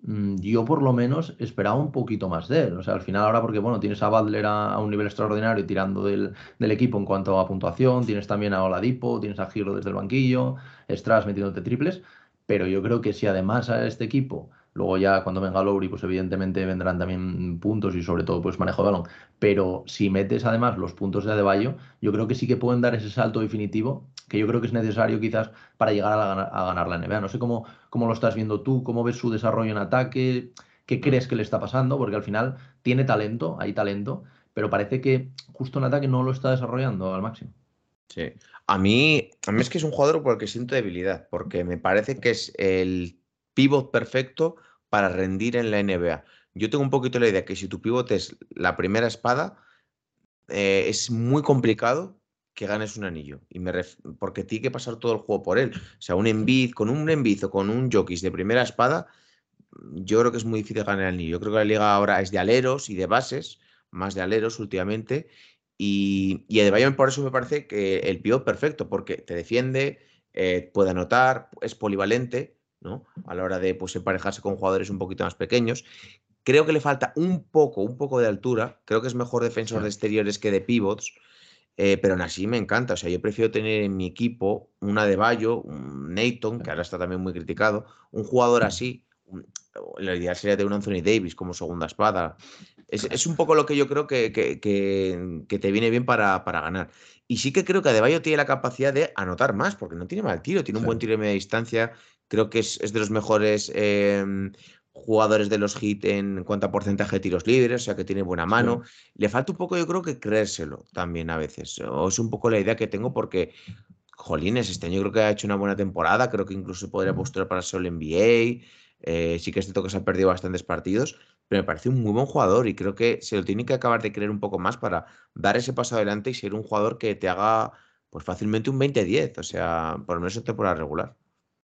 Mm, yo por lo menos esperaba un poquito más de él. O sea, al final ahora porque, bueno, tienes a Butler a, un nivel extraordinario tirando del, equipo en cuanto a puntuación, tienes también a Oladipo, tienes a Giro desde el banquillo, Strass metiéndote triples, pero yo creo que si además a este equipo, luego ya cuando venga Lowry, pues evidentemente vendrán también puntos y sobre todo pues manejo de balón, pero si metes además los puntos de Adebayo, yo creo que sí que pueden dar ese salto definitivo que yo creo que es necesario quizás para llegar a, ganar la NBA. No sé cómo, cómo lo estás viendo tú, cómo ves su desarrollo en ataque, qué crees que le está pasando, porque al final tiene talento, hay talento, pero parece que justo en ataque no lo está desarrollando al máximo. Sí, a mí, a mí es que es un jugador por el que siento debilidad, porque me parece que es el pivot perfecto para rendir en la NBA. Yo tengo un poquito la idea que si tu pivot es la primera espada, eh, es muy complicado que ganes un anillo. Y me porque tiene que pasar todo el juego por él. O sea, un Envid, con un Envid o con un Jokis de primera espada, yo creo que es muy difícil ganar el anillo. Yo creo que la liga ahora es de aleros y de bases, más de aleros últimamente. Y, y Bayern por eso me parece que el pivot perfecto, porque te defiende, eh, puede anotar, es polivalente, ¿no? A la hora de pues, emparejarse con jugadores un poquito más pequeños. Creo que le falta un poco, un poco de altura. Creo que es mejor defensor de exteriores que de pivots. Eh, pero aún así me encanta. O sea, yo prefiero tener en mi equipo una de Bayo, un Nathan, que ahora está también muy criticado, un jugador así. La idea sería de un Anthony Davis como segunda espada. Es, un poco lo que yo creo que, que, te viene bien para, para, ganar. Y sí que creo que Adebayo tiene la capacidad de anotar más, porque no tiene mal tiro, tiene un buen tiro de media distancia. Creo que es, de los mejores em, jugadores de los hits en cuanto a porcentaje de tiros libres, o sea que tiene buena mano. Le falta un poco, yo creo que creérselo también a veces. O es un poco la idea que tengo porque, jolines, este año creo que ha hecho una buena temporada, creo que incluso podría postular para el NBA. Eh, sí que es cierto que se ha perdido bastantes partidos, pero me parece un muy buen jugador y creo que se lo tiene que acabar de creer un poco más para dar ese paso adelante y ser un jugador que te haga pues fácilmente un 20-10, o sea, por lo menos en temporada regular.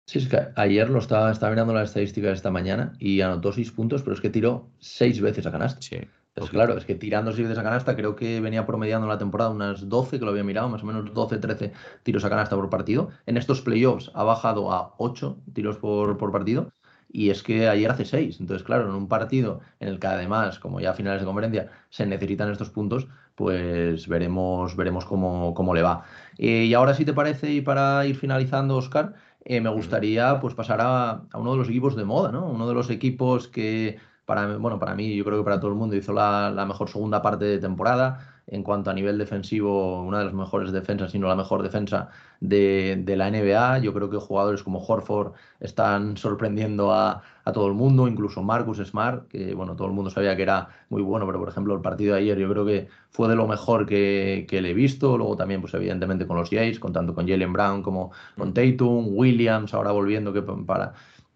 Sí, es que ayer lo estaba, estaba mirando las estadísticas esta mañana y anotó seis puntos, pero es que tiró seis veces a canasta. Sí. Entonces, claro, es que tirando seis veces a canasta, creo que venía promediando en la temporada unas 12, que lo había mirado, más o menos 12, 13 tiros a canasta por partido. En estos playoffs ha bajado a 8 tiros por, por partido y es que ayer hace 6. Entonces, claro, en un partido en el que además, como ya a finales de conferencia, se necesitan estos puntos, pues veremos, veremos cómo, cómo le va. Eh, y ahora, si te parece, y para ir finalizando, Oscar, eh, me gustaría pues pasar a, uno de los equipos de moda, ¿no? Uno de los equipos que para, bueno, para mí, yo creo que para todo el mundo hizo la, la mejor segunda parte de temporada en cuanto a nivel defensivo, una de las mejores defensas, sino la mejor defensa de, la NBA. Yo creo que jugadores como Horford están sorprendiendo a, todo el mundo, incluso Marcus Smart, que bueno, todo el mundo sabía que era muy bueno, pero por ejemplo el partido de ayer yo creo que fue de lo mejor que, le he visto. Luego también, pues evidentemente con los Jays, contando con Jalen Brown como con Tatum, Williams, ahora volviendo que para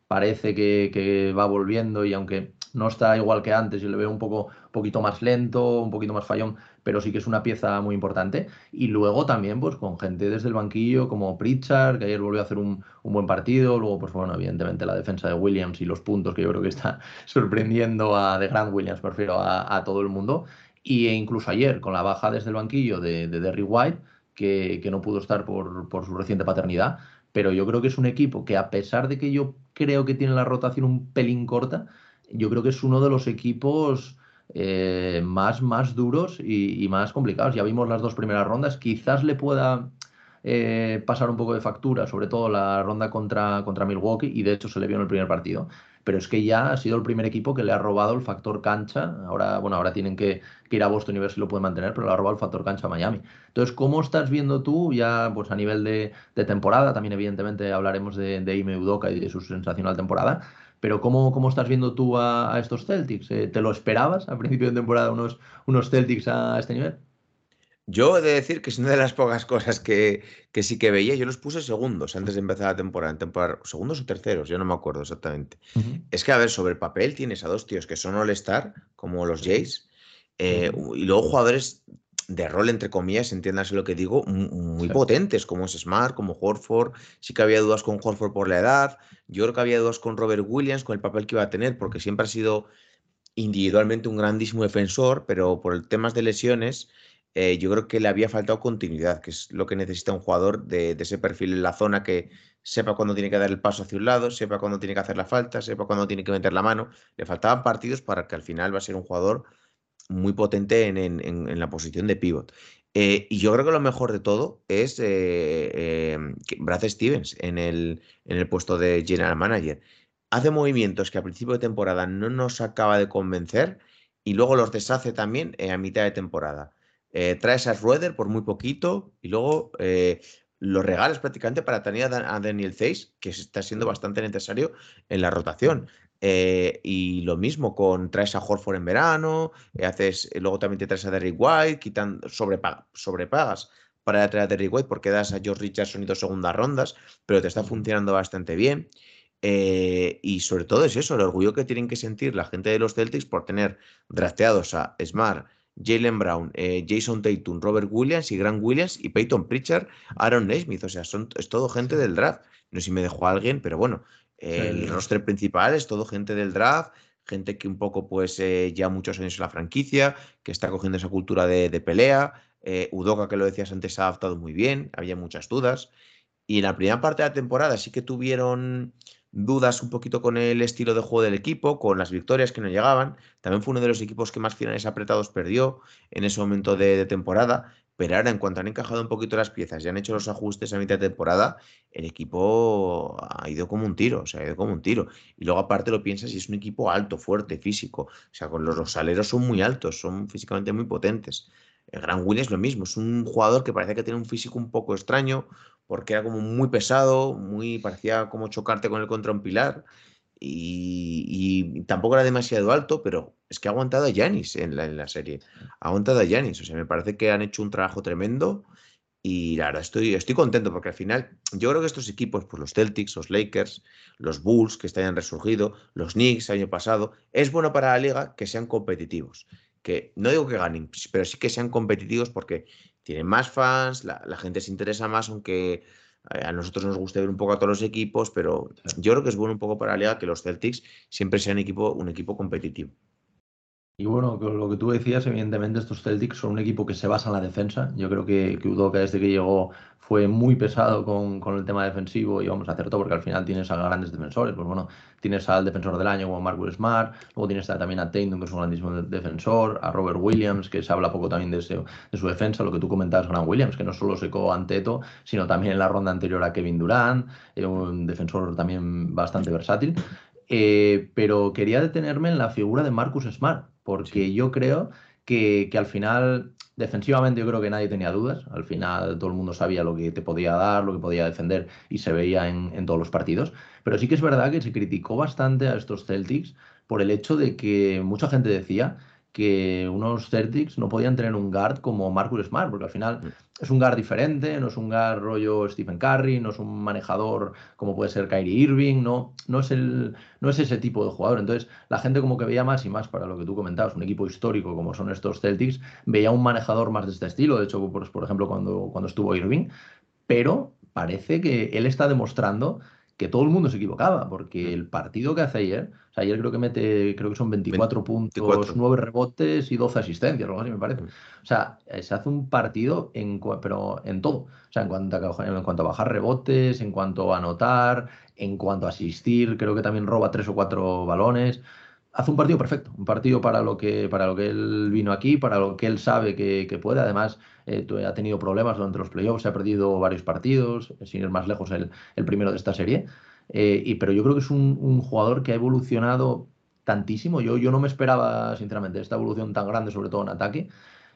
parece que, que, va volviendo y aunque no está igual que antes y le veo un poco poquito más lento, un poquito más fallón, pero sí que es una pieza muy importante. Y luego también, pues con gente desde el banquillo como Pritchard, que ayer volvió a hacer un, buen partido. Luego, pues bueno, evidentemente la defensa de Williams y los puntos, que yo creo que está sorprendiendo a de Grant Williams, prefiero a, todo el mundo. Y e incluso ayer, con la baja desde el banquillo de, de Derry White, que, que, no pudo estar por, por su reciente paternidad. Pero yo creo que es un equipo que, a pesar de que yo creo que tiene la rotación un pelín corta, yo creo que es uno de los equipos eh, más, más duros y, más complicados. Ya vimos las dos primeras rondas, quizás le pueda eh, pasar un poco de factura, sobre todo la ronda contra, contra Milwaukee, y de hecho se le vio en el primer partido. Pero es que ya ha sido el primer equipo que le ha robado el factor cancha. Ahora, bueno, ahora tienen que, ir a Boston y ver si lo pueden mantener, pero le ha robado el factor cancha a Miami. Entonces, ¿cómo estás viendo tú ya pues a nivel de, temporada? También, evidentemente, hablaremos de, de Ime Udoka y de su sensacional temporada pero ¿cómo, cómo estás viendo tú a, estos Celtics? ¿Eh? ¿Te lo esperabas a principio de temporada unos, unos Celtics a este nivel? Yo he de decir que es una de las pocas cosas que, que, sí que veía. Yo los puse segundos antes de empezar la temporada. temporada segundos o terceros, yo no me acuerdo exactamente. Es que, a ver, sobre el papel tienes a dos tíos que son All-Star, como los Jays, eh, y luego jugadores de rol, entre comillas, entiéndase lo que digo, muy potentes, como es Smart, como Horford. Sí que había dudas con Horford por la edad. Yo creo que había dudas con Robert Williams, con el papel que iba a tener, porque siempre ha sido individualmente un grandísimo defensor, pero por temas de lesiones, eh, yo creo que le había faltado continuidad, que es lo que necesita un jugador de, ese perfil en la zona que sepa cuándo tiene que dar el paso hacia un lado, sepa cuándo tiene que hacer la falta, sepa cuándo tiene que meter la mano. Le faltaban partidos para que al final va a ser un jugador muy potente en, la posición de pivot. Eh, y yo creo que lo mejor de todo es eh, em, Brad Stevens en el, en el puesto de general manager. Hace movimientos que a principio de temporada no nos acaba de convencer y luego los deshace también eh, a mitad de temporada. trae a Rueder por muy poquito y luego los regalas prácticamente para tener a Daniel Zeiss, que está siendo bastante necesario en la rotación. Eh, y lo mismo con traes a Horford en verano, eh, haces, eh, luego también te traes a Derrick White, quitan, sobrepagas para traer a Derrick White porque das a George Richardson y dos segundas rondas, pero te está funcionando bastante bien. y sobre todo es eso, el orgullo que tienen que sentir la gente de los Celtics por tener drafteados a Smart, Jalen Brown, Jason Tatum, Robert Williams y Grant Williams y Peyton Pritchard, Aaron Naismith. O sea, son, es todo gente del draft. No sé si me dejó alguien, pero bueno, el roster principal es todo gente del draft, gente que un poco, pues, eh, ya muchos años en la franquicia, que está cogiendo esa cultura de, pelea. Eh, que lo decías antes, ha adaptado muy bien, había muchas dudas. Y en la primera parte de la temporada sí que tuvieron dudas un poquito con el estilo de juego del equipo, con las victorias que no llegaban. También fue uno de los equipos que más finales apretados perdió en ese momento de, temporada. Pero ahora, en cuanto han encajado un poquito las piezas y han hecho los ajustes a mitad de temporada, el equipo ha ido como un tiro, o sea, ha ido como un tiro. Y luego, aparte, lo piensas y es un equipo alto, fuerte, físico. O sea, con los, los aleros son muy altos, son físicamente muy potentes. El Gran Will es lo mismo, es un jugador que parece que tiene un físico un poco extraño, porque era como muy pesado, muy parecía como chocarte con él contra un pilar. Y, tampoco era demasiado alto, pero es que ha aguantado a Yanis en la, en la serie. Ha aguantado a Yanis. O sea, me parece que han hecho un trabajo tremendo. Y la verdad, estoy, estoy contento porque al final, yo creo que estos equipos, pues los Celtics, los Lakers, los Bulls, que están resurgido, los Knicks año pasado, es bueno para la liga que sean competitivos. Que no digo que ganen, pero sí que sean competitivos porque tienen más fans, la, gente se interesa más, aunque a nosotros nos guste ver un poco a todos los equipos, pero yo creo que es bueno un poco para la liga que los Celtics siempre sean equipo, un equipo competitivo. Y bueno, lo que tú decías, evidentemente estos Celtics son un equipo que se basa en la defensa. Yo creo que, que Udoka desde que llegó fue muy pesado con, con, el tema defensivo y vamos a hacer todo porque al final tienes a grandes defensores. Pues bueno, tienes al defensor del año como Marcus Smart, luego tienes también a Tatum, que es un grandísimo defensor, a Robert Williams, que se habla poco también de, de su defensa, lo que tú comentabas, Grant Williams, que no solo secó ante Teto, sino también en la ronda anterior a Kevin Durant, eh, un defensor también bastante versátil. Eh, pero quería detenerme en la figura de Marcus Smart, porque yo creo que, al final, defensivamente, yo creo que nadie tenía dudas. Al final, todo el mundo sabía lo que te podía dar, lo que podía defender y se veía en todos los partidos. Pero sí que es verdad que se criticó bastante a estos Celtics por el hecho de que mucha gente decía que unos Celtics no podían tener un guard como Marcus Smart, porque al final mm. es un guard diferente, no es un guard rollo Stephen Curry, no es un manejador como puede ser Kyrie Irving, no, no, es el, no es ese tipo de jugador. Entonces la gente como que veía más y más para lo que tú comentabas, un equipo histórico como son estos Celtics, veía un manejador más de este estilo, de hecho, por, por ejemplo, cuando, cuando estuvo Irving, pero parece que él está demostrando que todo el mundo se equivocaba, porque el partido que hace ayer, o sea, ayer creo que mete, creo que son 24 puntos, 9 rebotes y 12 asistencias, algo así me parece. O sea, eh, se hace un partido en, pero en todo. O sea, en cuanto, a, en cuanto a bajar rebotes, en cuanto a anotar, en cuanto a asistir, creo que también roba tres o cuatro balones hace un partido perfecto, un partido para lo que, para lo que él vino aquí, para lo que él sabe que, puede. Además, eh, ha tenido problemas durante los playoffs, se ha perdido varios partidos, sin ir más lejos el, primero de esta serie. Eh, y, pero yo creo que es un, jugador que ha evolucionado tantísimo. Yo, yo no me esperaba, sinceramente, esta evolución tan grande, sobre todo en ataque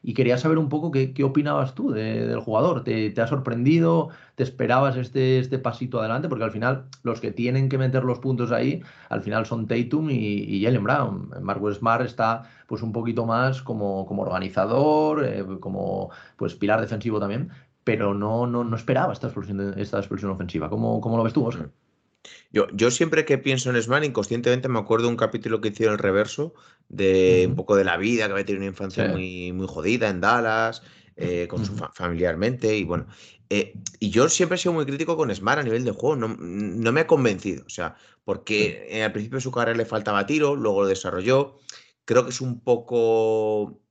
y quería saber un poco qué, qué opinabas tú del jugador. ¿Te, ¿Te, ha sorprendido? ¿Te esperabas este, este pasito adelante? Porque al final los que tienen que meter los puntos ahí, al final son Tatum y, y Brown. Marcus Smart está pues un poquito más como, como organizador, eh, como pues pilar defensivo también, pero no, no, no esperaba esta explosión, esta explosión ofensiva. ¿Cómo, ¿Cómo, lo ves tú, Oscar? Yo, yo siempre que pienso en Sman, inconscientemente me acuerdo de un capítulo que hicieron el reverso, de un poco de la vida, que había tenido una infancia muy, muy jodida en Dallas, eh, con su familiarmente, y bueno. Eh, y yo siempre he sido muy crítico con Smart a nivel de juego, no, no me ha convencido, o sea, porque al principio de su carrera le faltaba tiro, luego lo desarrolló. Creo que es un poco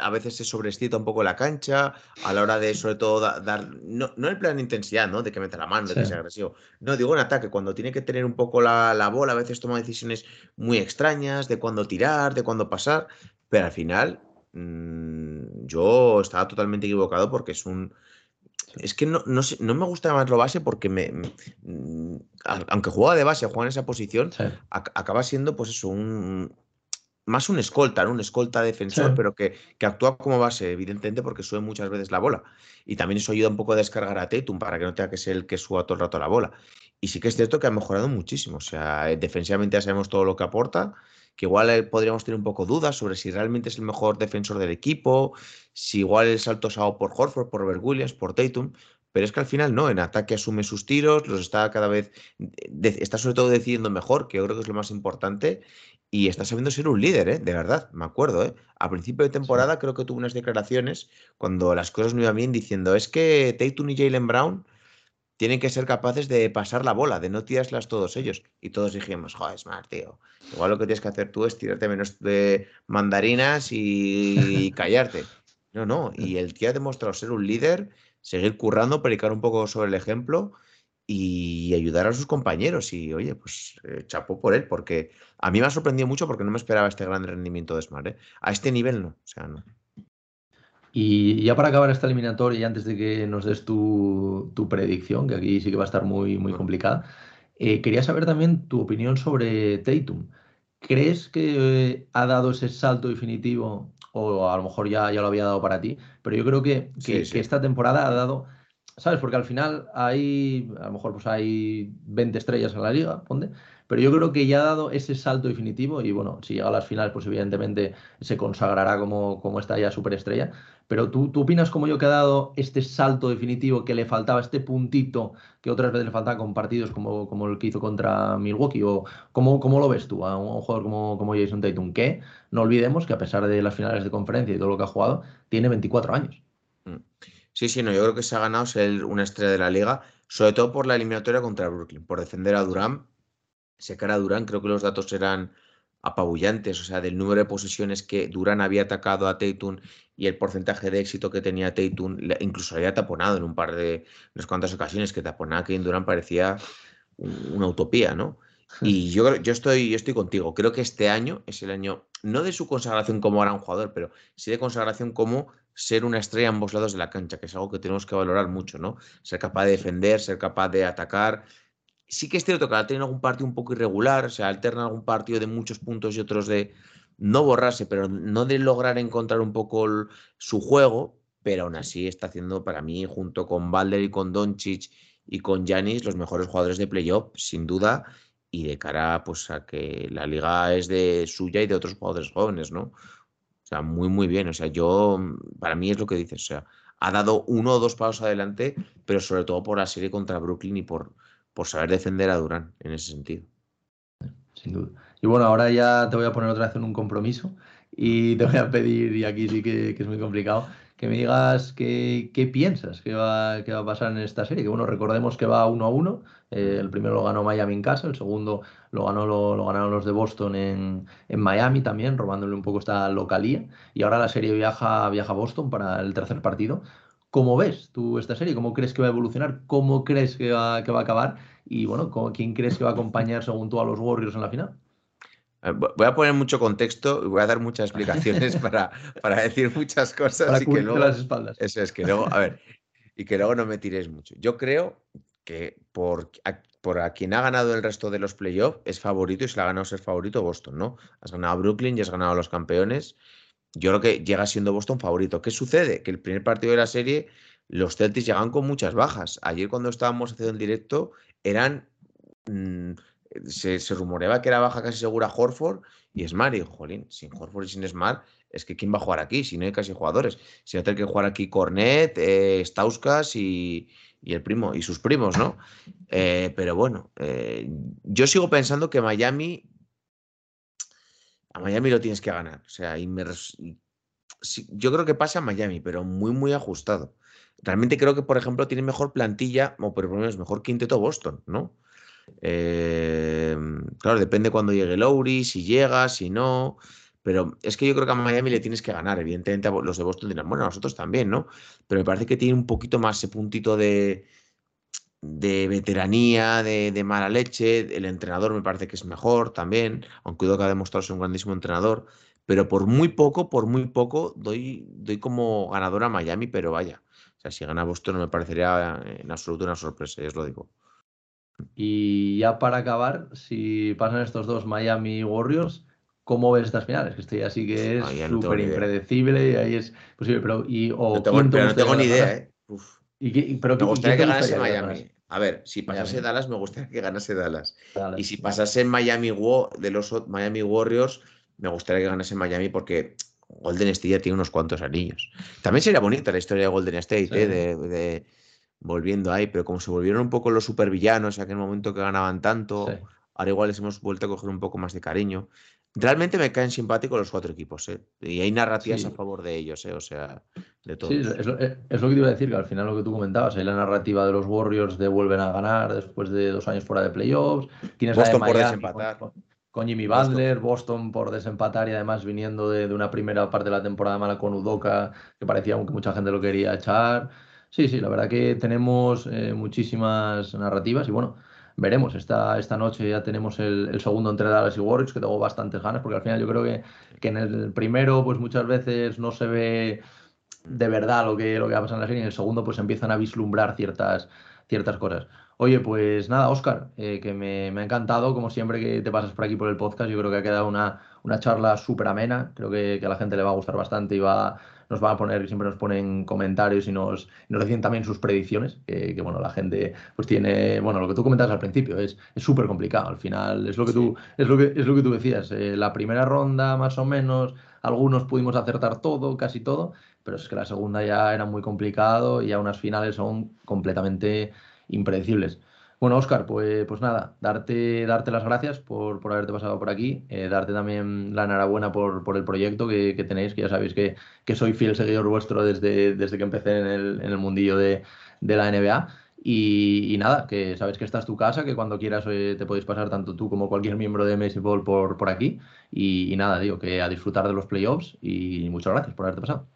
a veces se sobrescita un poco la cancha a la hora de, sobre todo, dar, no, no el plan de intensidad, ¿no? De que meta la mano, de que sea agresivo. No, digo en ataque, cuando tiene que tener un poco la, la, bola, a veces toma decisiones muy extrañas de cuándo tirar, de cuándo pasar, pero al final mmm, yo estaba totalmente equivocado porque es un... Es que no, no, no me gusta llamarlo base porque me, mm, aunque juega de base, juega en esa posición, acaba siendo pues eso, un, más un escolta, un escolta defensor, pero que, que, actúa como base, evidentemente, porque sube muchas veces la bola. Y también eso ayuda un poco a descargar a Tatum para que no tenga que ser el que suba todo el rato la bola. Y sí que es cierto que ha mejorado muchísimo. O sea, eh, defensivamente ya sabemos todo lo que aporta, que igual eh, podríamos tener un poco dudas sobre si realmente es el mejor defensor del equipo, si igual el salto es por Horford, por Robert Williams, por Tatum, pero es que al final no, en ataque asume sus tiros, los está cada vez, está sobre todo decidiendo mejor, que yo creo que es lo más importante, y está sabiendo ser un líder, ¿eh? de verdad, me acuerdo. ¿eh? A principio de temporada creo que tuvo unas declaraciones cuando las cosas no iban bien diciendo, es que Tatum y Jalen Brown tienen que ser capaces de pasar la bola, de no tirarlas todos ellos. Y todos dijimos, joder, Smart, tío. Igual lo que tienes que hacer tú es tirarte menos de mandarinas y callarte. No, no. Y el tío ha demostrado ser un líder, seguir currando, predicar un poco sobre el ejemplo y ayudar a sus compañeros. Y oye, pues eh, chapó por él, porque a mí me ha sorprendido mucho porque no me esperaba este gran rendimiento de Smart. ¿eh? A este nivel no, o sea, no. Y ya para acabar esta eliminatoria y antes de que nos des tu, predicción, que aquí sí que va a estar muy, muy complicada, eh, quería saber también tu opinión sobre Tatum. ¿Crees que ha dado ese salto definitivo, o a lo mejor ya, ya lo había dado para ti, pero yo creo que, que esta temporada ha dado ¿sabes? Porque al final hay, a lo mejor pues hay 20 estrellas en la liga, ponte, pero yo creo que ya ha dado ese salto definitivo y bueno, si llega a las finales, pues evidentemente se consagrará como, como esta ya superestrella. Pero ¿tú, tú opinas como yo que ha dado este salto definitivo que le faltaba, este puntito que otras veces le faltaba con partidos como, como el que hizo contra Milwaukee? ¿O cómo, cómo lo ves tú a un, jugador como, como Jason Tatum? Que no olvidemos que a pesar de las finales de conferencia y todo lo que ha jugado, tiene 24 años. Mm. Sí, sí, no, yo creo que se ha ganado ser una estrella de la liga, sobre todo por la eliminatoria contra Brooklyn, por defender a Durán. Secar a Durán, creo que los datos eran apabullantes, o sea, del número de posesiones que Durán había atacado a Tatum y el porcentaje de éxito que tenía Tatum, incluso había taponado en un par de, unas cuantas ocasiones que taponaba que Durán parecía una utopía, ¿no? Y yo, yo, estoy, yo estoy contigo. Creo que este año es el año, no de su consagración como gran jugador, pero sí de consagración como ser una estrella a ambos lados de la cancha, que es algo que tenemos que valorar mucho, ¿no? Ser capaz de defender, ser capaz de atacar. Sí que es cierto que ha tenido algún partido un poco irregular, o sea, alterna algún partido de muchos puntos y otros de no borrarse, pero no de lograr encontrar un poco su juego, pero aún así está haciendo para mí, junto con Balder y con Doncic y con Janis, los mejores jugadores de playoff, sin duda, y de cara pues, a que la liga es de suya y de otros jugadores jóvenes, ¿no? Sea, muy, muy bien. O sea, yo, para mí es lo que dices, o sea, ha dado uno o dos pasos adelante, pero sobre todo por la serie contra Brooklyn y por, por saber defender a Durán en ese sentido. Sin duda. Y bueno, ahora ya te voy a poner otra vez en un compromiso y te voy a pedir, y aquí sí que, que es muy complicado, que me digas qué, piensas que va, qué va a pasar en esta serie. Que bueno, recordemos que va uno a uno. Eh, el primero lo ganó Miami en casa, el segundo lo, ganó, lo, ganaron los de Boston en, Miami también, robándole un poco esta localía. Y ahora la serie viaja, viaja a Boston para el tercer partido. ¿Cómo ves tú esta serie? ¿Cómo crees que va a evolucionar? ¿Cómo crees que va, que va a acabar? Y bueno, ¿quién crees que va a acompañar según tú a los Warriors en la final? Eh, voy a poner mucho contexto y voy a dar muchas explicaciones para, para decir muchas cosas. y que luego, las espaldas. Eso es, que luego, a ver, y que luego no me tiréis mucho. Yo creo que por a, por a quien ha ganado el resto de los playoffs es favorito y se le ha ganado ser favorito Boston, ¿no? Has ganado a Brooklyn y has ganado a los campeones. Yo creo que llega siendo Boston favorito. ¿Qué sucede? Que el primer partido de la serie, los Celtics llegan con muchas bajas. Ayer cuando estábamos haciendo el directo, eran. Mm, se, rumoreaba que era baja casi segura Horford y Smart. Y jolín, sin Horford y sin Smart, es que ¿quién va a jugar aquí? Si no hay casi jugadores. Si va a que jugar aquí Cornet, eh, Stauskas y, el primo, y sus primos, ¿no? Eh, pero bueno, eh, yo sigo pensando que Miami. A Miami lo tienes que ganar. O sea, yo creo que pasa a Miami, pero muy, muy ajustado. Realmente creo que, por ejemplo, tiene mejor plantilla, o por lo menos mejor quinteto Boston, ¿no? Em, claro, depende cuando llegue Lowry, si llega, si no. Pero es que yo creo que a Miami le tienes que ganar. Evidentemente, los de Boston dirán, bueno, nosotros también, ¿no? Pero me parece que tiene un poquito más ese puntito de, de veteranía, de, mala leche. El entrenador me parece que es mejor también, aunque que ha demostrado ser un grandísimo entrenador. Pero por muy poco, por muy poco, doy, doy como ganador a Miami, pero vaya. O sea, si gana Boston no me parecería en absoluto una sorpresa, ya os lo digo. Y ya para acabar, si pasan estos dos Miami Warriors, ¿cómo ves estas finales? Que estoy así que es súper impredecible y ahí es posible. Pero, y, no tengo, no tengo ni idea, ¿eh? pero, me gustaría que ganase Miami. A ver, si pasase Dallas, me gustaría que ganase Dallas. y si pasase Miami, de los Miami Warriors, me gustaría que ganase Miami porque Golden State ya tiene unos cuantos anillos. También sería bonita la historia de Golden State, ¿eh? de volviendo ahí, pero como se volvieron un poco los supervillanos en aquel momento que ganaban tanto, ahora igual les hemos vuelto a coger un poco más de cariño. Realmente me caen simpáticos los cuatro equipos, ¿eh? Y hay narrativas a favor de ellos, ¿eh? O sea, de todos. Sí, es lo, que te iba a decir, que al final lo que tú comentabas, hay la narrativa de los Warriors de vuelven a ganar después de dos años fuera de playoffs. ¿Quién es Boston por desempatar. Con, Jimmy Butler, Boston. por desempatar y además viniendo de, una primera parte de la temporada mala con Udoka, que parecía que mucha gente lo quería echar. Sí, sí, la verdad que tenemos eh, muchísimas narrativas y bueno, veremos. Esta, esta noche ya tenemos el, segundo entre Dallas y Warriors, que tengo bastantes ganas, porque al final yo creo que, que, en el primero, pues muchas veces no se ve de verdad lo que, lo que va a pasar en la serie, y en el segundo, pues empiezan a vislumbrar ciertas, ciertas cosas. Oye, pues nada, Oscar, eh, que me, me, ha encantado, como siempre que te pasas por aquí por el podcast, yo creo que ha quedado una, una charla súper amena, creo que, que, a la gente le va a gustar bastante y va, nos van a poner, siempre nos ponen comentarios y nos, nos decían también sus predicciones, que, bueno, la gente pues tiene, bueno, lo que tú comentabas al principio, es súper complicado, al final es lo que tú, es lo que, es lo que tú decías, eh, la primera ronda más o menos, algunos pudimos acertar todo, casi todo, pero es que la segunda ya era muy complicado y ya unas finales son completamente impredecibles. Bueno, Oscar, pues, pues nada, darte, darte las gracias por, por haberte pasado por aquí, eh, darte también la enhorabuena por, por el proyecto que, que, tenéis, que ya sabéis que, que, soy fiel seguidor vuestro desde, desde que empecé en el, en el mundillo de, de la NBA. Y, nada, que sabes que esta es tu casa, que cuando quieras eh, te podéis pasar tanto tú como cualquier miembro de Messi Ball por, por aquí. Y, nada, digo, que a disfrutar de los playoffs y muchas gracias por haberte pasado.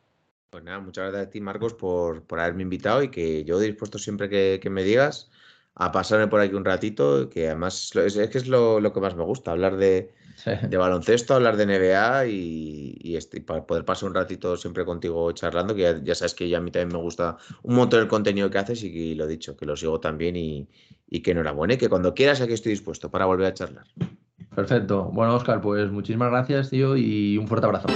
Pues nada, muchas gracias a ti, Marcos, por, por haberme invitado y que yo dispuesto siempre que me digas a pasarme por aquí un ratito, que además es, que es lo, que más me gusta, hablar de, baloncesto, hablar de NBA y, este, para poder pasar un ratito siempre contigo charlando, que ya, sabes que ya a mí también me gusta un montón el contenido que haces y, lo lo dicho, que lo sigo también y, y que enhorabuena y que cuando quieras aquí estoy dispuesto para volver a charlar. Perfecto. Bueno, Oscar, pues muchísimas gracias, tío, y un fuerte abrazo.